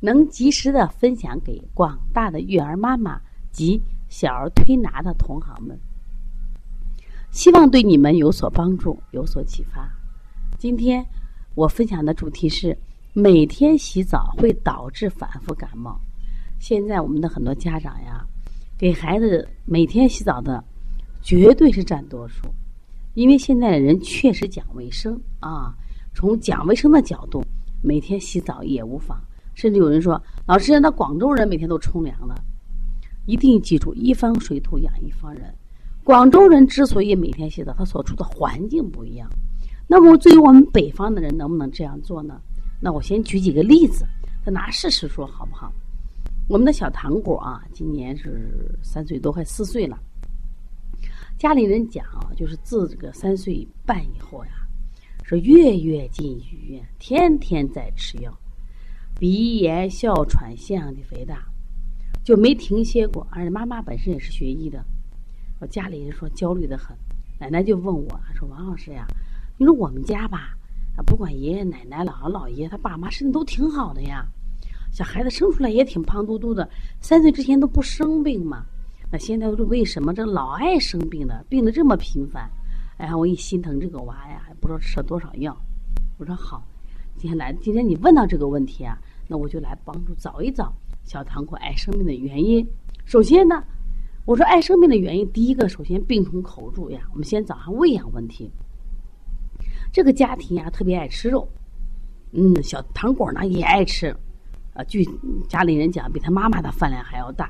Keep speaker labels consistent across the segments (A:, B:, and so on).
A: 能及时的分享给广大的育儿妈妈及小儿推拿的同行们，希望对你们有所帮助，有所启发。今天我分享的主题是：每天洗澡会导致反复感冒。现在我们的很多家长呀，给孩子每天洗澡的绝对是占多数，因为现在的人确实讲卫生啊，从讲卫生的角度，每天洗澡也无妨。甚至有人说：“老师，那广州人每天都冲凉了。”一定记住，一方水土养一方人。广州人之所以每天洗澡，他所处的环境不一样。那么，对于我们北方的人，能不能这样做呢？那我先举几个例子，再拿事实说，好不好？我们的小糖果啊，今年是三岁多，快四岁了。家里人讲啊，就是自这个三岁半以后呀，是月月进医院，天天在吃药。鼻炎、哮喘、腺样体肥大，就没停歇过。而且妈妈本身也是学医的，我家里人说焦虑的很。奶奶就问我说：“王老师呀，你说我们家吧，啊，不管爷爷奶奶、姥姥姥爷，他爸妈身体都挺好的呀，小孩子生出来也挺胖嘟嘟的，三岁之前都不生病嘛。那现在为什么这老爱生病呢？病的这么频繁？哎呀，我一心疼这个娃呀，不知道吃了多少药。我说好。”今天来，今天你问到这个问题啊，那我就来帮助找一找小糖果爱生病的原因。首先呢，我说爱生病的原因，第一个，首先病从口入呀。我们先找上喂养问题。这个家庭呀，特别爱吃肉，嗯，小糖果呢也爱吃，啊，据家里人讲，比他妈妈的饭量还要大，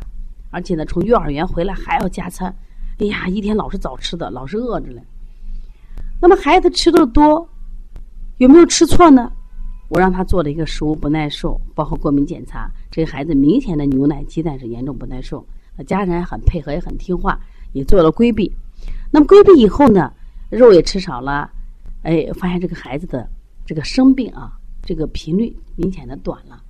A: 而且呢，从幼儿园回来还要加餐，哎呀，一天老是早吃的，老是饿着嘞。那么孩子吃的多，有没有吃错呢？我让他做了一个食物不耐受，包括过敏检查。这个孩子明显的牛奶、鸡蛋是严重不耐受，家人很配合，也很听话，也做了规避。那么规避以后呢，肉也吃少了，哎，发现这个孩子的这个生病啊，这个频率明显的短了。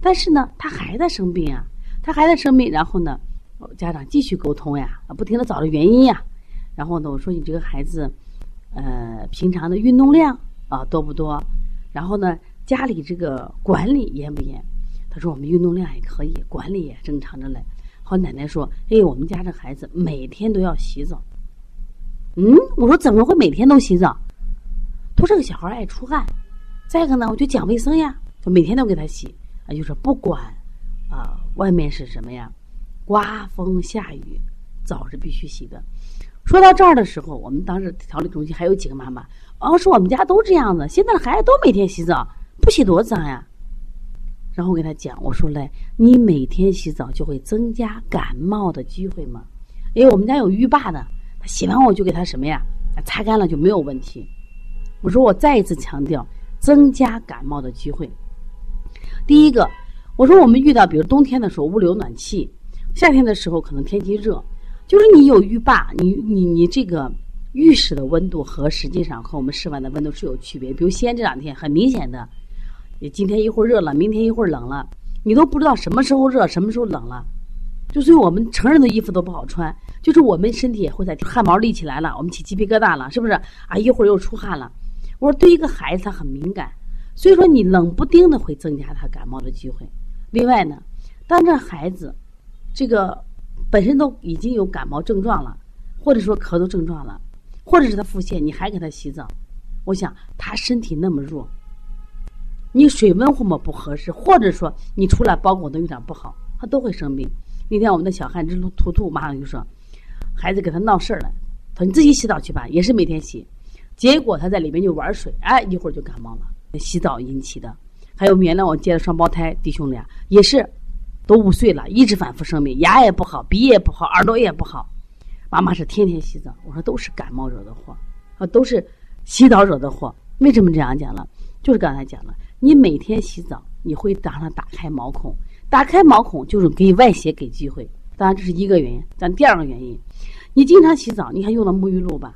A: 但是呢，他还在生病啊，他还在生病。然后呢，家长继续沟通呀，不停的找着原因呀。然后呢，我说你这个孩子，呃，平常的运动量啊多不多？然后呢，家里这个管理严不严？他说我们运动量也可以，管理也正常着嘞。好，奶奶说，哎，我们家这孩子每天都要洗澡。嗯，我说怎么会每天都洗澡？他说这个小孩爱出汗，再一个呢，我就讲卫生呀，就每天都给他洗。啊，就是不管啊，外面是什么呀，刮风下雨，澡是必须洗的。说到这儿的时候，我们当时调理中心还有几个妈妈。哦，说我们家都这样子，现在的孩子都每天洗澡，不洗多脏呀。然后我给他讲，我说嘞，你每天洗澡就会增加感冒的机会吗？因为我们家有浴霸的，他洗完我就给他什么呀，擦干了就没有问题。我说我再一次强调，增加感冒的机会。第一个，我说我们遇到比如冬天的时候屋里有暖气，夏天的时候可能天气热，就是你有浴霸，你你你这个。浴室的温度和实际上和我们室外的温度是有区别。比如西安这两天很明显的，你今天一会儿热了，明天一会儿冷了，你都不知道什么时候热，什么时候冷了。就所以我们成人的衣服都不好穿，就是我们身体也会在汗毛立起来了，我们起鸡皮疙瘩了，是不是啊？一会儿又出汗了。我说对一个孩子他很敏感，所以说你冷不丁的会增加他感冒的机会。另外呢，当这孩子这个本身都已经有感冒症状了，或者说咳嗽症状了。或者是他腹泻，你还给他洗澡，我想他身体那么弱，你水温或么不合适，或者说你出来包裹的有点不好，他都会生病。那天我们的小汉之图图马上就说，孩子给他闹事儿了，他说你自己洗澡去吧，也是每天洗，结果他在里面就玩水，哎，一会儿就感冒了，洗澡引起的。还有原来我接的双胞胎弟兄俩也是，都五岁了，一直反复生病，牙也不好，鼻也不好，耳朵也不好。妈妈是天天洗澡，我说都是感冒惹的祸，啊，都是洗澡惹的祸。为什么这样讲了？就是刚才讲了，你每天洗澡，你会让它打开毛孔，打开毛孔就是给外邪给机会。当然这是一个原因，咱第二个原因，你经常洗澡，你看用了沐浴露吧，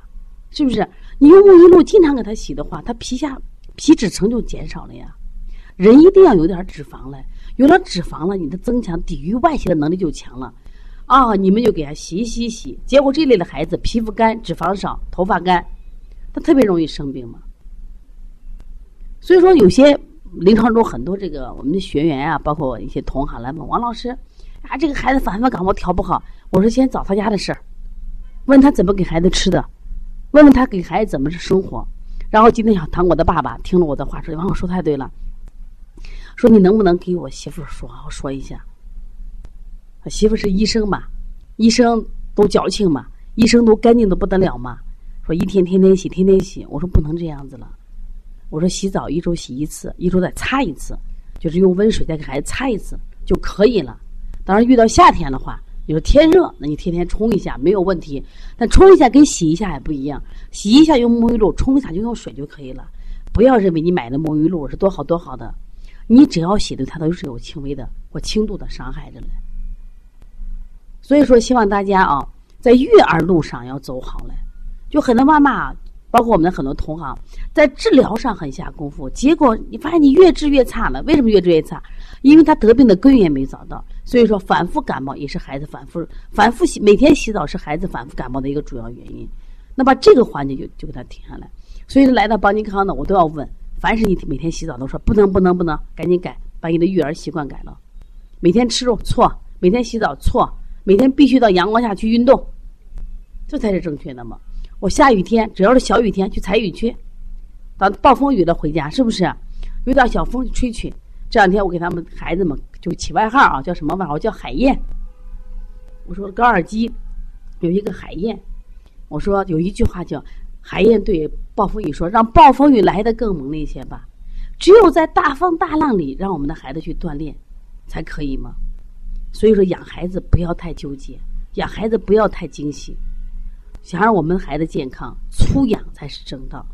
A: 是不是？你用沐浴露经常给它洗的话，它皮下皮脂层就减少了呀。人一定要有点脂肪了，有了脂肪了，你的增强抵御外邪的能力就强了。啊，你们就给他洗洗洗，结果这类的孩子皮肤干、脂肪少、头发干，他特别容易生病嘛。所以说，有些临床中很多这个我们的学员啊，包括一些同行来问王老师。啊，这个孩子反复感冒调不好，我说先找他家的事儿，问他怎么给孩子吃的，问问他给孩子怎么是生活。然后今天小糖果的爸爸听了我的话说：“王老师说太对了，说你能不能给我媳妇说好说一下？媳妇是医生嘛，医生都矫情嘛，医生都干净的不得了嘛。说一天天天洗，天天洗。我说不能这样子了，我说洗澡一周洗一次，一周再擦一次，就是用温水再给孩子擦一次就可以了。”当然，遇到夏天的话，你说天热，那你天天冲一下没有问题。但冲一下跟洗一下也不一样，洗一下用沐浴露，冲一下就用水就可以了。不要认为你买的沐浴露是多好多好的，你只要洗对它都是有轻微的或轻度的伤害着嘞。所以说，希望大家啊，在育儿路上要走好嘞。就很多妈妈。包括我们的很多同行，在治疗上很下功夫，结果你发现你越治越差了。为什么越治越差？因为他得病的根源没找到。所以说，反复感冒也是孩子反复反复洗每天洗澡是孩子反复感冒的一个主要原因。那把这个环节就就给他停下来。所以来到邦尼康呢，我都要问：凡是你每天洗澡都说不能不能不能，赶紧改，把你的育儿习惯改了。每天吃肉错，每天洗澡错，每天必须到阳光下去运动，这才是正确的嘛。我下雨天，只要是小雨天去采雨去，到暴风雨了回家，是不是？有点小风吹去。这两天我给他们孩子们就起外号啊，叫什么外号？叫海燕。我说高尔基有一个海燕，我说有一句话叫海燕对暴风雨说：“让暴风雨来的更猛烈一些吧。”只有在大风大浪里，让我们的孩子去锻炼，才可以吗？所以说，养孩子不要太纠结，养孩子不要太惊喜。想让我们孩子健康，粗养才是正道。